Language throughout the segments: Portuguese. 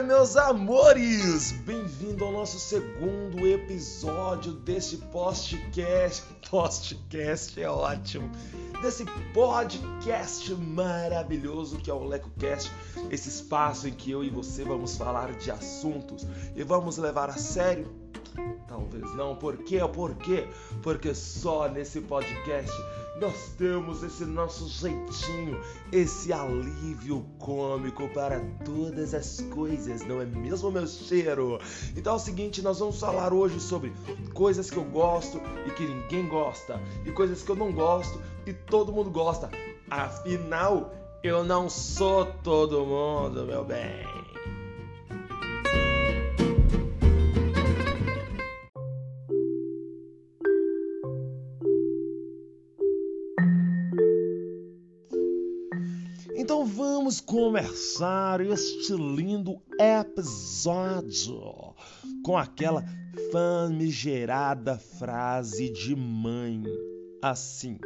Oi, meus amores! Bem-vindo ao nosso segundo episódio desse podcast. Postcast é ótimo. Desse podcast maravilhoso que é o LecoCast, esse espaço em que eu e você vamos falar de assuntos e vamos levar a sério Talvez não. Por quê? Por quê? Porque só nesse podcast nós temos esse nosso jeitinho, esse alívio cômico para todas as coisas, não é mesmo, meu cheiro? Então é o seguinte, nós vamos falar hoje sobre coisas que eu gosto e que ninguém gosta, e coisas que eu não gosto e todo mundo gosta. Afinal, eu não sou todo mundo, meu bem. Começar este lindo episódio com aquela famigerada frase de mãe assim: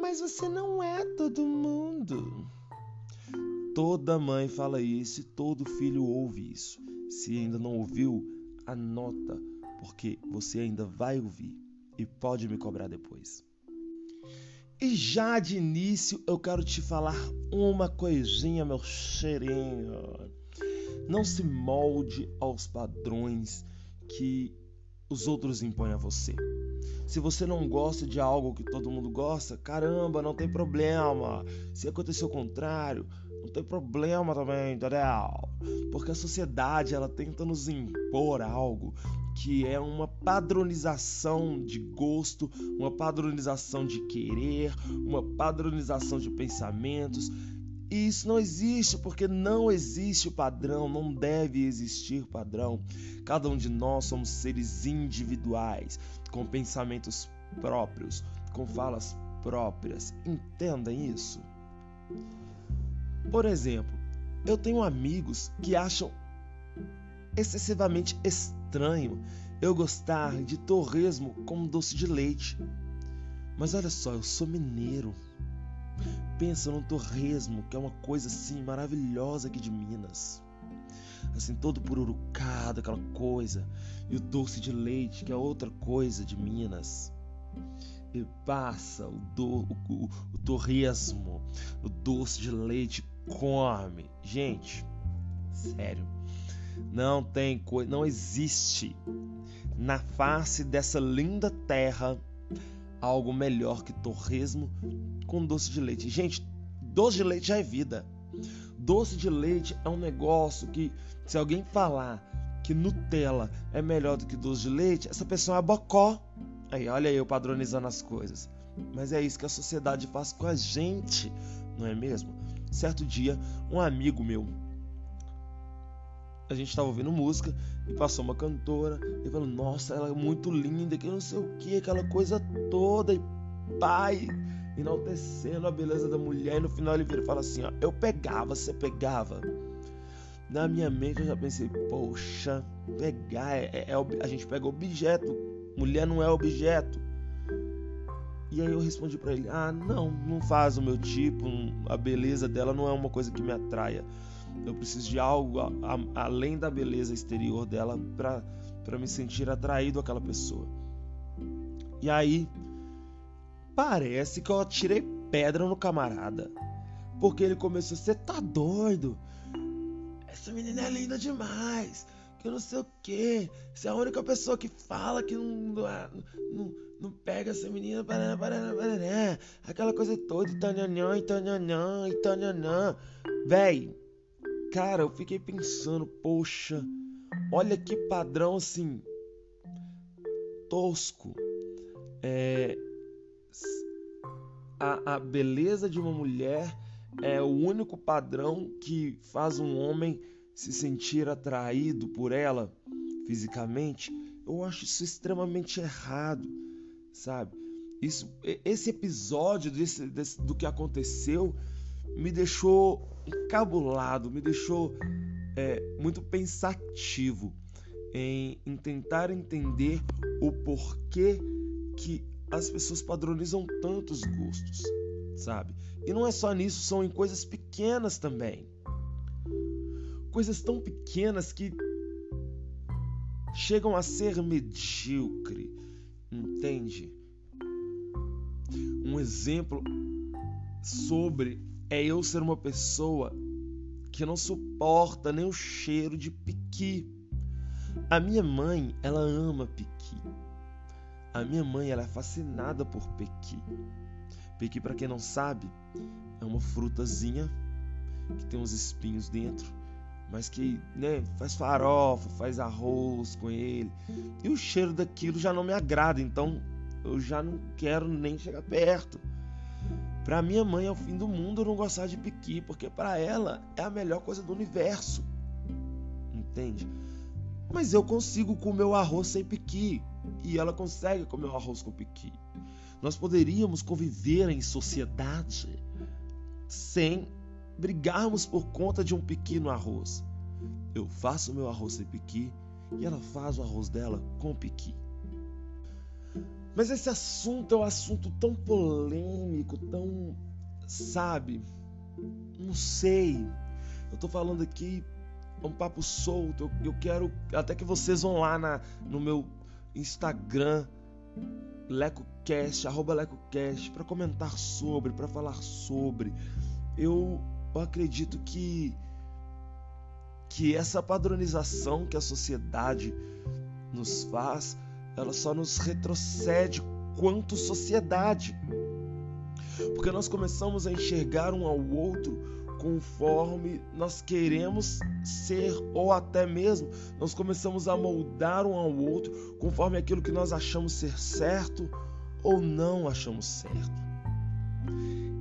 Mas você não é todo mundo. Toda mãe fala isso e todo filho ouve isso. Se ainda não ouviu, anota, porque você ainda vai ouvir e pode me cobrar depois. E já de início eu quero te falar uma coisinha, meu cheirinho. Não se molde aos padrões que os outros impõem a você. Se você não gosta de algo que todo mundo gosta, caramba, não tem problema. Se acontecer o contrário, não tem problema também, entendeu? Porque a sociedade ela tenta nos impor algo que é uma padronização de gosto, uma padronização de querer, uma padronização de pensamentos. E isso não existe porque não existe padrão, não deve existir padrão. Cada um de nós somos seres individuais, com pensamentos próprios, com falas próprias. Entendem isso? Por exemplo, eu tenho amigos que acham excessivamente estranho eu gostar de torresmo como doce de leite. Mas olha só, eu sou mineiro. Pensa num torresmo, que é uma coisa assim maravilhosa aqui de Minas. Assim, todo pururucado, aquela coisa. E o doce de leite, que é outra coisa de Minas. E passa o, do, o, o, o torresmo, o doce de leite, come. Gente, sério não tem coisa, não existe na face dessa linda terra algo melhor que torresmo com doce de leite. Gente, doce de leite já é vida. Doce de leite é um negócio que se alguém falar que Nutella é melhor do que doce de leite, essa pessoa é bocó. Aí, olha eu padronizando as coisas. Mas é isso que a sociedade faz com a gente, não é mesmo? Certo dia, um amigo meu a gente estava ouvindo música e passou uma cantora e falou: Nossa, ela é muito linda, que não sei o que, aquela coisa toda. E pai, enaltecendo a beleza da mulher. E no final ele vira e fala assim: ó, Eu pegava, você pegava. Na minha mente eu já pensei: Poxa, pegar é, é, é a gente pega objeto, mulher não é objeto. E aí eu respondi para ele: Ah, não, não faz o meu tipo, a beleza dela não é uma coisa que me atraia. Eu preciso de algo a, a, além da beleza exterior dela para me sentir atraído àquela pessoa. E aí, parece que eu tirei pedra no camarada. Porque ele começou, você tá doido? Essa menina é linda demais. Que eu não sei o que. Você é a única pessoa que fala que não, não, não pega essa menina. Paraná, paraná, paraná. Aquela coisa toda. Itanhanã, itanhanã, itanhanã. Véi, Cara, eu fiquei pensando, poxa, olha que padrão assim tosco. É, a, a beleza de uma mulher é o único padrão que faz um homem se sentir atraído por ela fisicamente. Eu acho isso extremamente errado, sabe? Isso, esse episódio desse, desse, do que aconteceu me deixou encabulado, me deixou é, muito pensativo em, em tentar entender o porquê que as pessoas padronizam tantos gostos, sabe? E não é só nisso, são em coisas pequenas também. coisas tão pequenas que chegam a ser medíocre, entende? Um exemplo sobre é eu ser uma pessoa que não suporta nem o cheiro de piqui. A minha mãe, ela ama piqui. A minha mãe, ela é fascinada por pequi. Pequi, para quem não sabe, é uma frutazinha que tem uns espinhos dentro, mas que né, faz farofa, faz arroz com ele. E o cheiro daquilo já não me agrada, então eu já não quero nem chegar perto. Para minha mãe é o fim do mundo não gostar de piqui, porque para ela é a melhor coisa do universo. Entende? Mas eu consigo comer o arroz sem piqui e ela consegue comer o arroz com piqui. Nós poderíamos conviver em sociedade sem brigarmos por conta de um piqui no arroz. Eu faço meu arroz sem piqui e ela faz o arroz dela com piqui. Mas esse assunto é um assunto tão polêmico, tão. sabe? Não sei. Eu tô falando aqui é um papo solto. Eu, eu, quero até que vocês vão lá na, no meu Instagram, LecoCast, arroba LecoCast, para comentar sobre, para falar sobre. Eu, eu acredito que que essa padronização que a sociedade nos faz ela só nos retrocede quanto sociedade. Porque nós começamos a enxergar um ao outro conforme nós queremos ser, ou até mesmo nós começamos a moldar um ao outro conforme aquilo que nós achamos ser certo ou não achamos certo.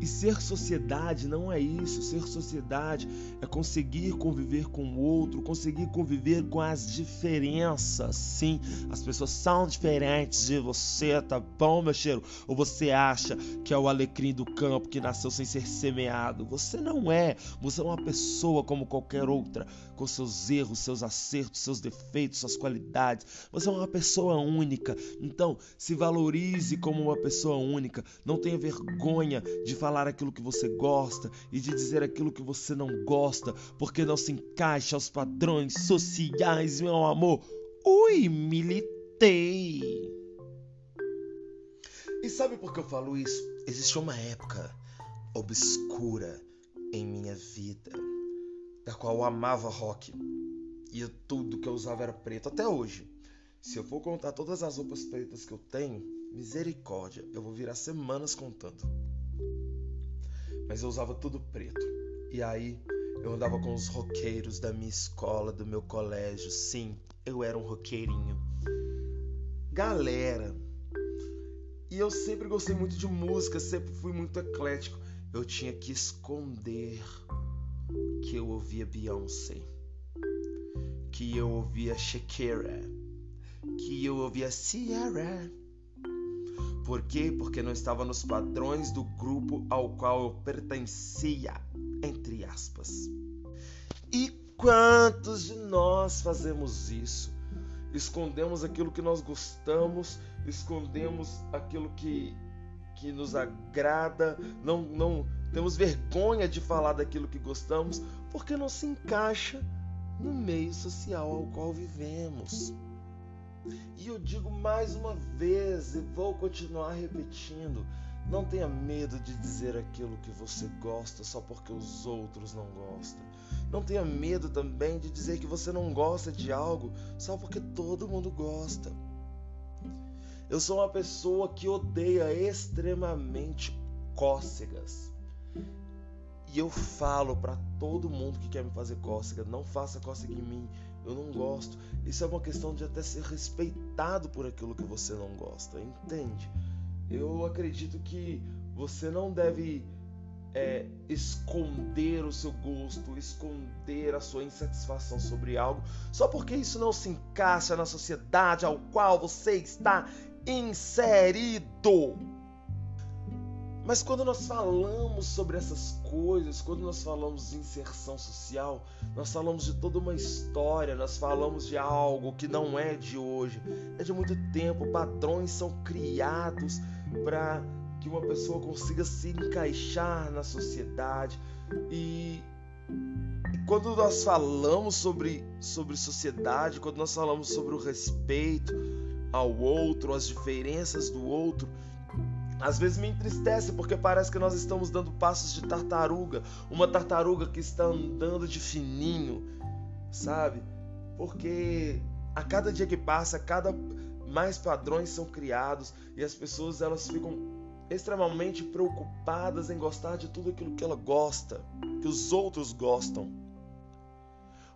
Ser sociedade não é isso. Ser sociedade é conseguir conviver com o outro, conseguir conviver com as diferenças. Sim, as pessoas são diferentes de você, tá bom, meu cheiro? Ou você acha que é o alecrim do campo que nasceu sem ser semeado? Você não é. Você é uma pessoa como qualquer outra, com seus erros, seus acertos, seus defeitos, suas qualidades. Você é uma pessoa única. Então, se valorize como uma pessoa única. Não tenha vergonha de falar falar aquilo que você gosta e de dizer aquilo que você não gosta, porque não se encaixa aos padrões sociais, meu amor. Ui, militei. E sabe por que eu falo isso? Existe uma época obscura em minha vida, da qual eu amava rock e tudo que eu usava era preto até hoje. Se eu for contar todas as roupas pretas que eu tenho, misericórdia, eu vou virar semanas contando mas eu usava tudo preto. E aí eu andava com os roqueiros da minha escola, do meu colégio. Sim, eu era um roqueirinho. Galera. E eu sempre gostei muito de música, sempre fui muito eclético. Eu tinha que esconder que eu ouvia Beyoncé, que eu ouvia Shakira, que eu ouvia Ciara por quê? Porque não estava nos padrões do grupo ao qual eu pertencia, entre aspas. E quantos de nós fazemos isso? Escondemos aquilo que nós gostamos, escondemos aquilo que, que nos agrada, não, não temos vergonha de falar daquilo que gostamos, porque não se encaixa no meio social ao qual vivemos. E eu digo mais uma vez e vou continuar repetindo: não tenha medo de dizer aquilo que você gosta só porque os outros não gostam. Não tenha medo também de dizer que você não gosta de algo só porque todo mundo gosta. Eu sou uma pessoa que odeia extremamente cócegas. E eu falo para todo mundo que quer me fazer cócega, não faça cócega em mim, eu não gosto. Isso é uma questão de até ser respeitado por aquilo que você não gosta, entende? Eu acredito que você não deve é, esconder o seu gosto, esconder a sua insatisfação sobre algo, só porque isso não se encaixa na sociedade ao qual você está inserido. Mas quando nós falamos sobre essas coisas, quando nós falamos de inserção social, nós falamos de toda uma história, nós falamos de algo que não é de hoje, é de muito tempo. Padrões são criados para que uma pessoa consiga se encaixar na sociedade e quando nós falamos sobre, sobre sociedade, quando nós falamos sobre o respeito ao outro, as diferenças do outro, às vezes me entristece porque parece que nós estamos dando passos de tartaruga, uma tartaruga que está andando de fininho, sabe? Porque a cada dia que passa, cada mais padrões são criados e as pessoas elas ficam extremamente preocupadas em gostar de tudo aquilo que ela gosta, que os outros gostam.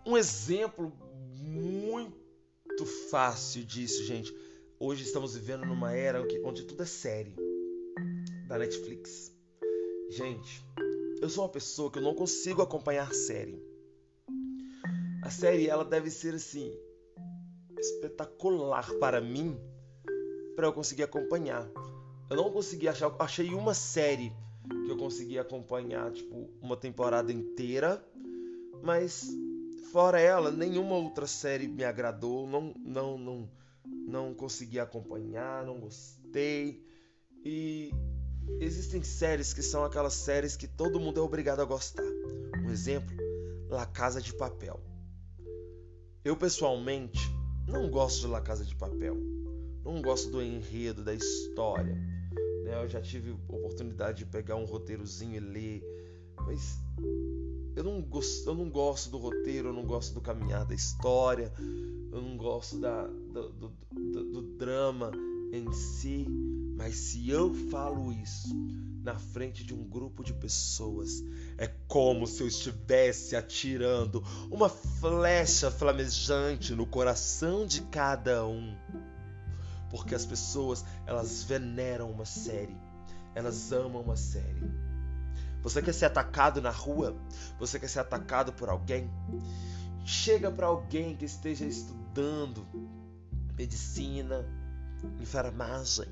Um exemplo muito fácil disso, gente. Hoje estamos vivendo numa era onde tudo é série da Netflix. Gente, eu sou uma pessoa que eu não consigo acompanhar série. A série ela deve ser assim espetacular para mim para eu conseguir acompanhar. Eu não consegui achar, achei uma série que eu consegui acompanhar tipo uma temporada inteira, mas Fora ela, nenhuma outra série me agradou, não, não, não, não consegui acompanhar, não gostei. E existem séries que são aquelas séries que todo mundo é obrigado a gostar. Um exemplo, La Casa de Papel. Eu pessoalmente não gosto de La Casa de Papel. Não gosto do enredo, da história. Né? Eu já tive oportunidade de pegar um roteirozinho e ler, mas eu não, gosto, eu não gosto do roteiro, eu não gosto do caminhar da história, eu não gosto da, do, do, do, do drama em si, mas se eu falo isso na frente de um grupo de pessoas, é como se eu estivesse atirando uma flecha flamejante no coração de cada um. Porque as pessoas, elas veneram uma série, elas amam uma série. Você quer ser atacado na rua? Você quer ser atacado por alguém? Chega para alguém que esteja estudando medicina, enfermagem,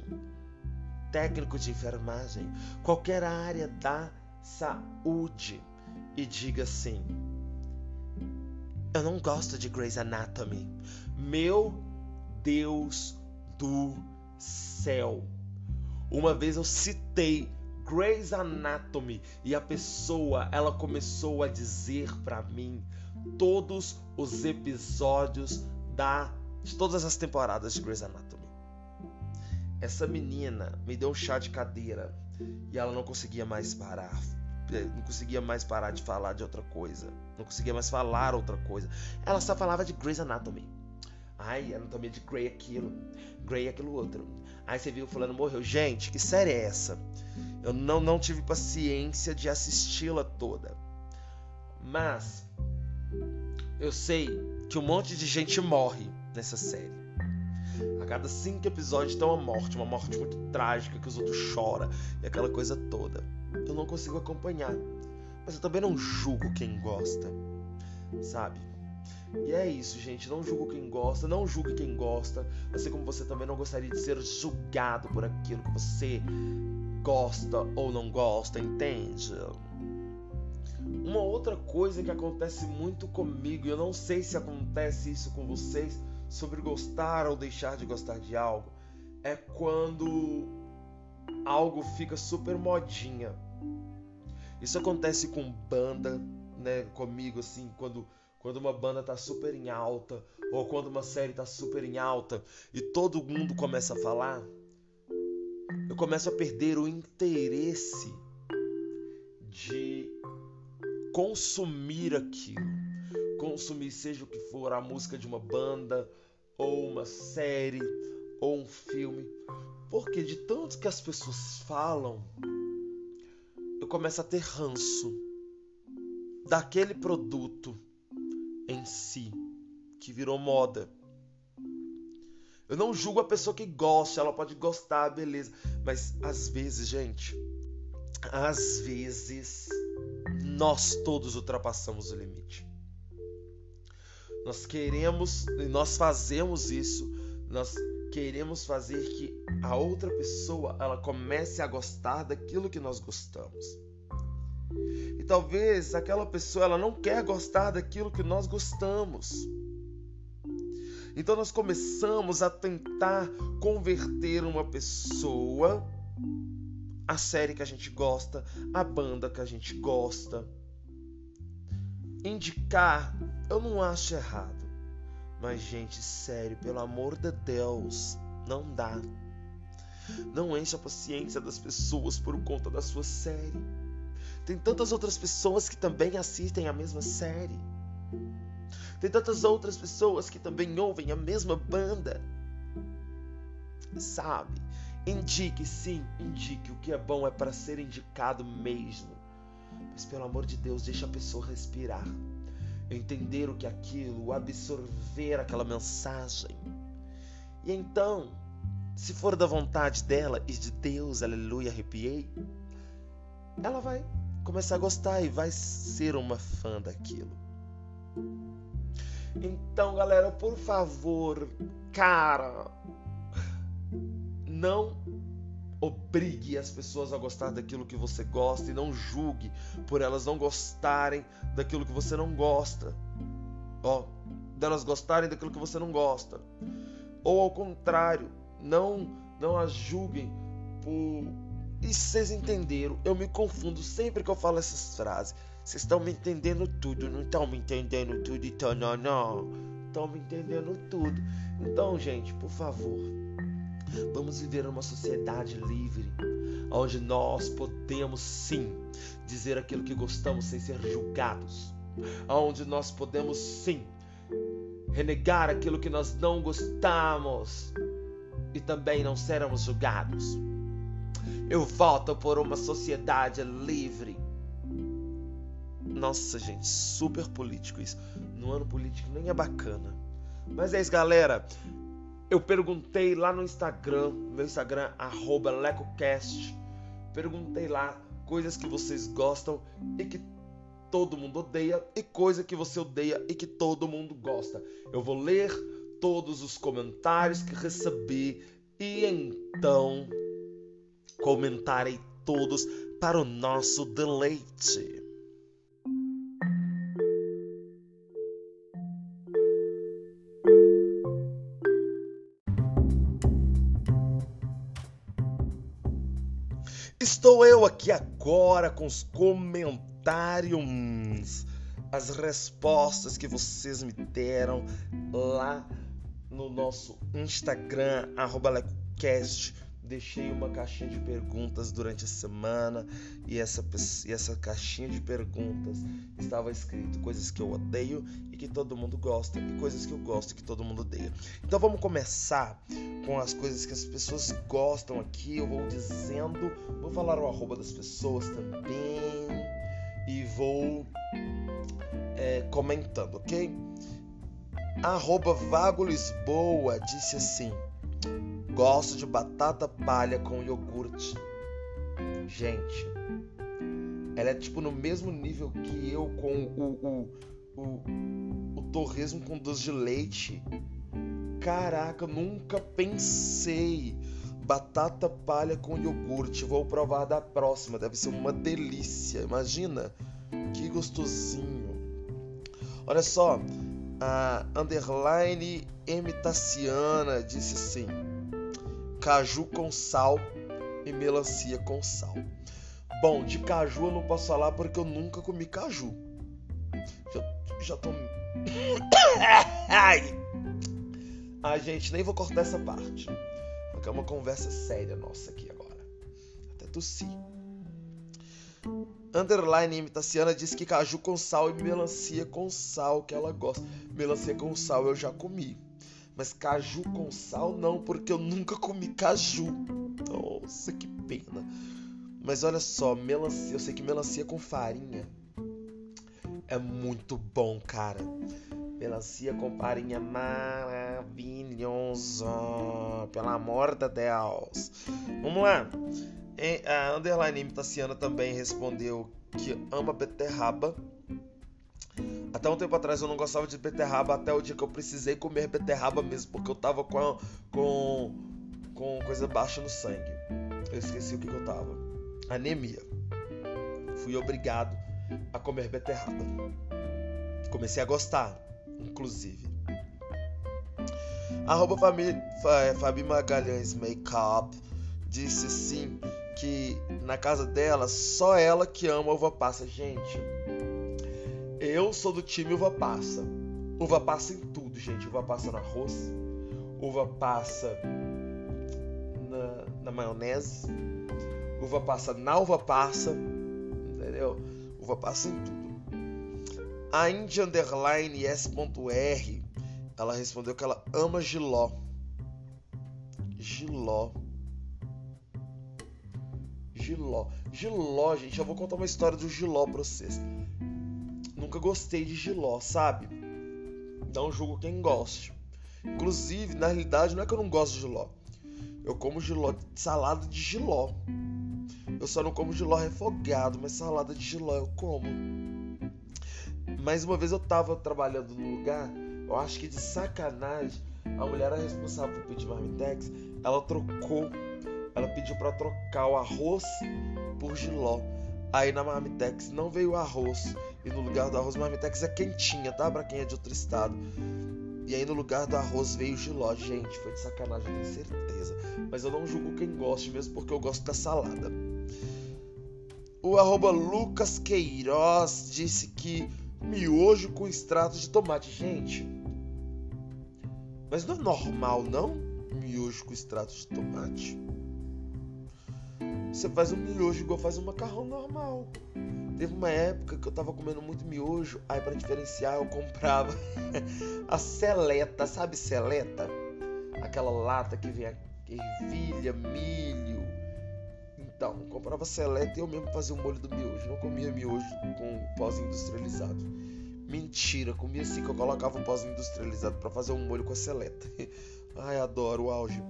técnico de enfermagem, qualquer área da saúde e diga assim: Eu não gosto de Grey's Anatomy. Meu Deus do céu. Uma vez eu citei Grey's Anatomy e a pessoa, ela começou a dizer para mim todos os episódios da de todas as temporadas de Grey's Anatomy. Essa menina me deu um chá de cadeira e ela não conseguia mais parar. Não conseguia mais parar de falar de outra coisa. Não conseguia mais falar outra coisa. Ela só falava de Grey's Anatomy. Ai, anatomia de Grey aquilo, Grey aquilo outro. Aí você viu fulano morreu. Gente, que série é essa? Eu não, não tive paciência de assisti-la toda. Mas eu sei que um monte de gente morre nessa série. A cada cinco episódios tem uma morte, uma morte muito trágica que os outros choram e aquela coisa toda. Eu não consigo acompanhar. Mas eu também não julgo quem gosta, sabe? E é isso, gente. Não julgo quem gosta, não julgue quem gosta, assim como você também não gostaria de ser julgado por aquilo que você gosta ou não gosta, entende? Uma outra coisa que acontece muito comigo, eu não sei se acontece isso com vocês, sobre gostar ou deixar de gostar de algo, é quando algo fica super modinha. Isso acontece com banda, né, comigo assim, quando quando uma banda tá super em alta ou quando uma série tá super em alta e todo mundo começa a falar, eu começo a perder o interesse de consumir aquilo. Consumir seja o que for, a música de uma banda, ou uma série, ou um filme. Porque de tanto que as pessoas falam, eu começo a ter ranço daquele produto em si, que virou moda. Eu não julgo a pessoa que gosta, ela pode gostar, beleza. Mas às vezes, gente, às vezes nós todos ultrapassamos o limite. Nós queremos, nós fazemos isso, nós queremos fazer que a outra pessoa ela comece a gostar daquilo que nós gostamos. E talvez aquela pessoa ela não quer gostar daquilo que nós gostamos. Então nós começamos a tentar converter uma pessoa a série que a gente gosta, a banda que a gente gosta. Indicar, eu não acho errado. Mas, gente, sério, pelo amor de Deus, não dá. Não enche a paciência das pessoas por conta da sua série. Tem tantas outras pessoas que também assistem a mesma série. Tem tantas outras pessoas que também ouvem a mesma banda. Sabe? Indique, sim, indique. O que é bom é para ser indicado mesmo. Mas pelo amor de Deus, deixa a pessoa respirar. Entender o que é aquilo, absorver aquela mensagem. E então, se for da vontade dela e de Deus, aleluia, arrepiei, ela vai começar a gostar e vai ser uma fã daquilo. Então, galera, por favor, cara, não obrigue as pessoas a gostar daquilo que você gosta e não julgue por elas não gostarem daquilo que você não gosta. Ó, delas gostarem daquilo que você não gosta. Ou ao contrário, não não as julguem por e vocês entenderam, eu me confundo sempre que eu falo essas frases. Vocês estão me entendendo tudo, não estão me entendendo tudo, então não, não. Estão me entendendo tudo. Então, gente, por favor, vamos viver numa sociedade livre, onde nós podemos sim dizer aquilo que gostamos sem ser julgados, onde nós podemos sim renegar aquilo que nós não gostamos e também não seremos julgados. Eu voto por uma sociedade livre. Nossa, gente, super político isso. No ano político nem é bacana. Mas é isso, galera. Eu perguntei lá no Instagram, meu Instagram, LecoCast. Perguntei lá coisas que vocês gostam e que todo mundo odeia, e coisa que você odeia e que todo mundo gosta. Eu vou ler todos os comentários que recebi e então comentarei todos para o nosso deleite. Estou eu aqui agora com os comentários, as respostas que vocês me deram lá no nosso Instagram, LecoCast deixei uma caixinha de perguntas durante a semana e essa, e essa caixinha de perguntas estava escrito coisas que eu odeio e que todo mundo gosta e coisas que eu gosto e que todo mundo odeia. Então vamos começar com as coisas que as pessoas gostam aqui. Eu vou dizendo, vou falar o arroba das pessoas também e vou é, comentando, ok? Arroba Vago Lisboa disse assim Gosto de batata palha com iogurte. Gente, ela é tipo no mesmo nível que eu com o, o, o, o torresmo com doce de leite. Caraca, nunca pensei. Batata palha com iogurte. Vou provar da próxima. Deve ser uma delícia. Imagina. Que gostosinho. Olha só. A underline M. Tassiana disse assim caju com sal e melancia com sal. Bom, de caju eu não posso falar porque eu nunca comi caju. Já, já tô. Ai! Ai, gente, nem vou cortar essa parte. Porque é uma conversa séria nossa aqui agora. Até tossi. Underline Imitaciana diz que caju com sal e melancia com sal que ela gosta. Melancia com sal eu já comi. Mas caju com sal não, porque eu nunca comi caju. Nossa, que pena. Mas olha só, melancia, eu sei que melancia com farinha é muito bom, cara. Melancia com farinha maravilhosa. Pelo amor de Deus. Vamos lá. A Underline Imitaciana também respondeu que ama beterraba até um tempo atrás eu não gostava de beterraba, até o dia que eu precisei comer beterraba mesmo, porque eu tava com, com, com coisa baixa no sangue. Eu esqueci o que, que eu tava. Anemia. Fui obrigado a comer beterraba. Comecei a gostar, inclusive. Arroba Fabi Magalhães Makeup disse sim que na casa dela só ela que ama uva passa. Gente, Eu sou do time uva passa. Uva passa em tudo, gente. Uva passa no arroz, uva passa na, na maionese, uva passa na uva passa, entendeu? Uva passa em tudo. A Indy Underline S.R ela respondeu que ela ama Giló. Giló. Giló. Giló, gente, eu vou contar uma história do Giló pra vocês. Nunca gostei de Giló, sabe? Não julgo quem goste. Inclusive, na realidade, não é que eu não gosto de Giló. Eu como Giló, salada de Giló. Eu só não como Giló refogado, mas salada de Giló eu como. Mais uma vez eu tava trabalhando num lugar, eu acho que de sacanagem, a mulher era responsável por pedir marmitex, ela trocou, ela pediu para trocar o arroz por giló. Aí na marmitex não veio o arroz e no lugar do arroz marmitex é quentinha, tá? Para quem é de outro estado. E aí no lugar do arroz veio giló. Gente, foi de sacanagem, tenho certeza. Mas eu não julgo quem gosta, mesmo porque eu gosto da salada. O arroba Lucas Queiroz disse que miojo com extrato de tomate. Gente, mas não é normal, não? Miojo com extrato de tomate. Você faz um miojo igual faz um macarrão normal. Teve uma época que eu tava comendo muito miojo, aí para diferenciar eu comprava a seleta, sabe seleta? Aquela lata que vem ervilha, milho. Então, comprava seleta e eu mesmo fazia o molho do miojo. Não comia miojo com pós industrializado. Mentira, comia assim que eu colocava um pozinho industrializado para fazer um molho com a seleta. Ai, adoro o auge.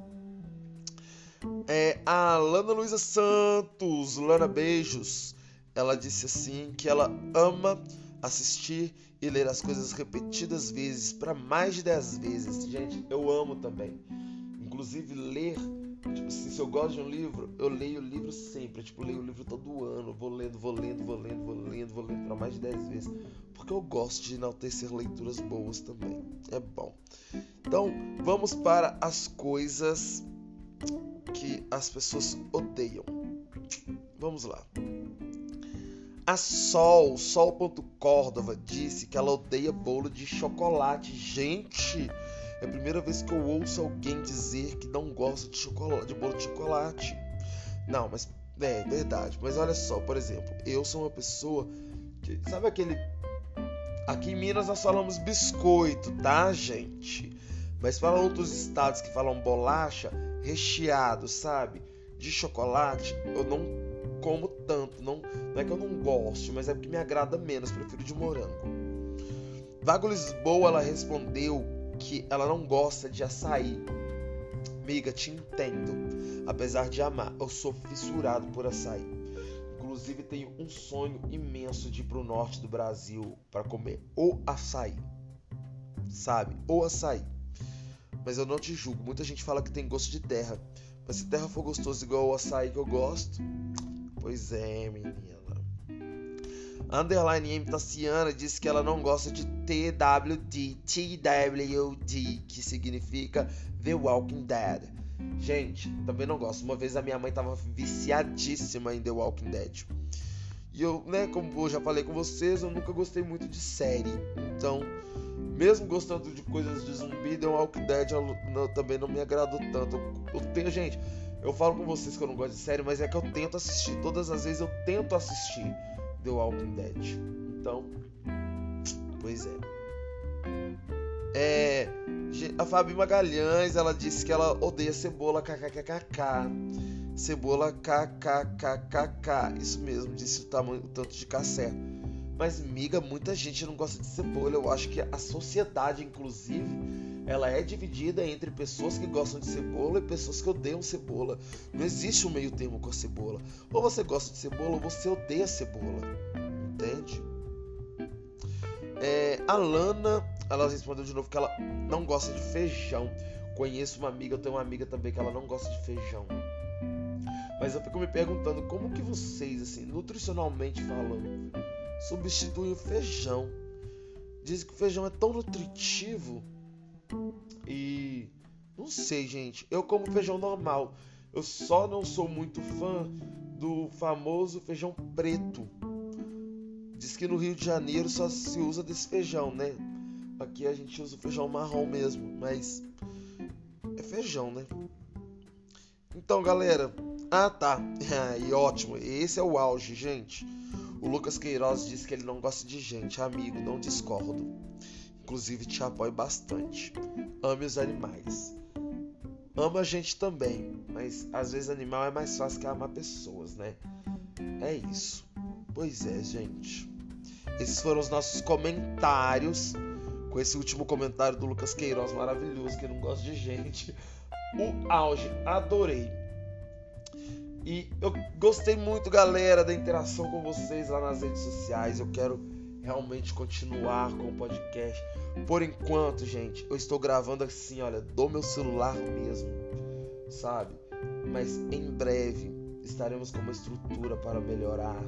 É, a Lana Luiza Santos, Lana Beijos, ela disse assim que ela ama assistir e ler as coisas repetidas vezes, para mais de 10 vezes. Gente, eu amo também. Inclusive ler Tipo assim, se eu gosto de um livro, eu leio o livro sempre. Tipo, leio o livro todo ano. Vou lendo, vou lendo, vou lendo, vou lendo, vou lendo para mais de 10 vezes. Porque eu gosto de enaltecer leituras boas também. É bom. Então, vamos para as coisas que as pessoas odeiam. Vamos lá. A Sol, Sol.córdova, disse que ela odeia bolo de chocolate. Gente, é a primeira vez que eu ouço alguém dizer que não gosta de chocolate, de bolo de chocolate. Não, mas é verdade. Mas olha só, por exemplo, eu sou uma pessoa que sabe aquele Aqui em Minas nós falamos biscoito, tá, gente? Mas para outros estados que falam bolacha recheado, sabe? De chocolate, eu não como tanto. Não, não é que eu não gosto, mas é porque me agrada menos. Prefiro de morango. Vago Lisboa, ela respondeu que ela não gosta de açaí. Miga, te entendo. Apesar de amar, eu sou fissurado por açaí. Inclusive, tenho um sonho imenso de ir pro norte do Brasil para comer o açaí. Sabe? O açaí. Mas eu não te julgo. Muita gente fala que tem gosto de terra. Mas se terra for gostoso igual o açaí que eu gosto, pois é, menina. Underline M Tassiana disse que ela não gosta de TWD, TWD, que significa The Walking Dead. Gente, também não gosto. Uma vez a minha mãe tava viciadíssima em The Walking Dead. E eu, né, como eu já falei com vocês, eu nunca gostei muito de série. Então, mesmo gostando de coisas de zumbi, The Walking Dead eu, também não me agradou tanto. Eu, eu tenho, gente, eu falo com vocês que eu não gosto de série, mas é que eu tento assistir. Todas as vezes eu tento assistir. The Walking Dead. Então, pois é. É, a Fabi Magalhães, ela disse que ela odeia cebola kkkk. Cebola kkkk. Isso mesmo, disse o tamanho, o tanto de cacé. Mas miga, muita gente não gosta de cebola. Eu acho que a sociedade, inclusive, ela é dividida entre pessoas que gostam de cebola e pessoas que odeiam cebola. Não existe um meio termo com a cebola. Ou você gosta de cebola ou você odeia cebola. Entende? É, a Lana, ela respondeu de novo que ela não gosta de feijão. Conheço uma amiga, eu tenho uma amiga também que ela não gosta de feijão. Mas eu fico me perguntando como que vocês, assim, nutricionalmente falando, substituem o feijão. Dizem que o feijão é tão nutritivo e não sei, gente. Eu como feijão normal. Eu só não sou muito fã do famoso feijão preto. Diz que no Rio de Janeiro só se usa desse feijão, né? Aqui a gente usa o feijão marrom mesmo, mas é feijão, né? Então, galera. Ah, tá. e ótimo. Esse é o auge, gente. O Lucas Queiroz disse que ele não gosta de gente. Amigo, não discordo. Inclusive, te apoio bastante. Ame os animais. Ama a gente também, mas às vezes animal é mais fácil que amar pessoas, né? É isso. Pois é, gente. Esses foram os nossos comentários. Com esse último comentário do Lucas Queiroz maravilhoso, que não gosta de gente. O auge, adorei. E eu gostei muito, galera, da interação com vocês lá nas redes sociais. Eu quero realmente continuar com o podcast. Por enquanto, gente, eu estou gravando assim, olha, do meu celular mesmo, sabe? Mas em breve estaremos com uma estrutura para melhorar.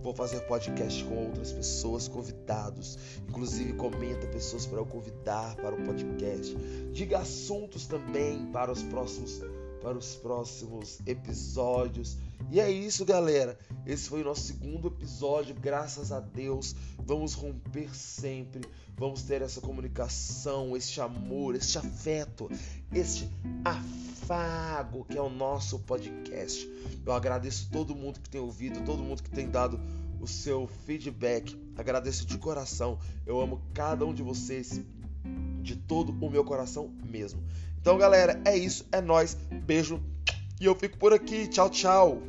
Vou fazer podcast com outras pessoas, convidados. Inclusive, comenta pessoas para eu convidar para o podcast. Diga assuntos também para os próximos para os próximos episódios. E é isso, galera. Esse foi o nosso segundo episódio. Graças a Deus, vamos romper sempre. Vamos ter essa comunicação, este amor, este afeto, este afago que é o nosso podcast. Eu agradeço todo mundo que tem ouvido, todo mundo que tem dado o seu feedback. Agradeço de coração. Eu amo cada um de vocês de todo o meu coração mesmo. Então, galera, é isso, é nós. Beijo. E eu fico por aqui. Tchau, tchau.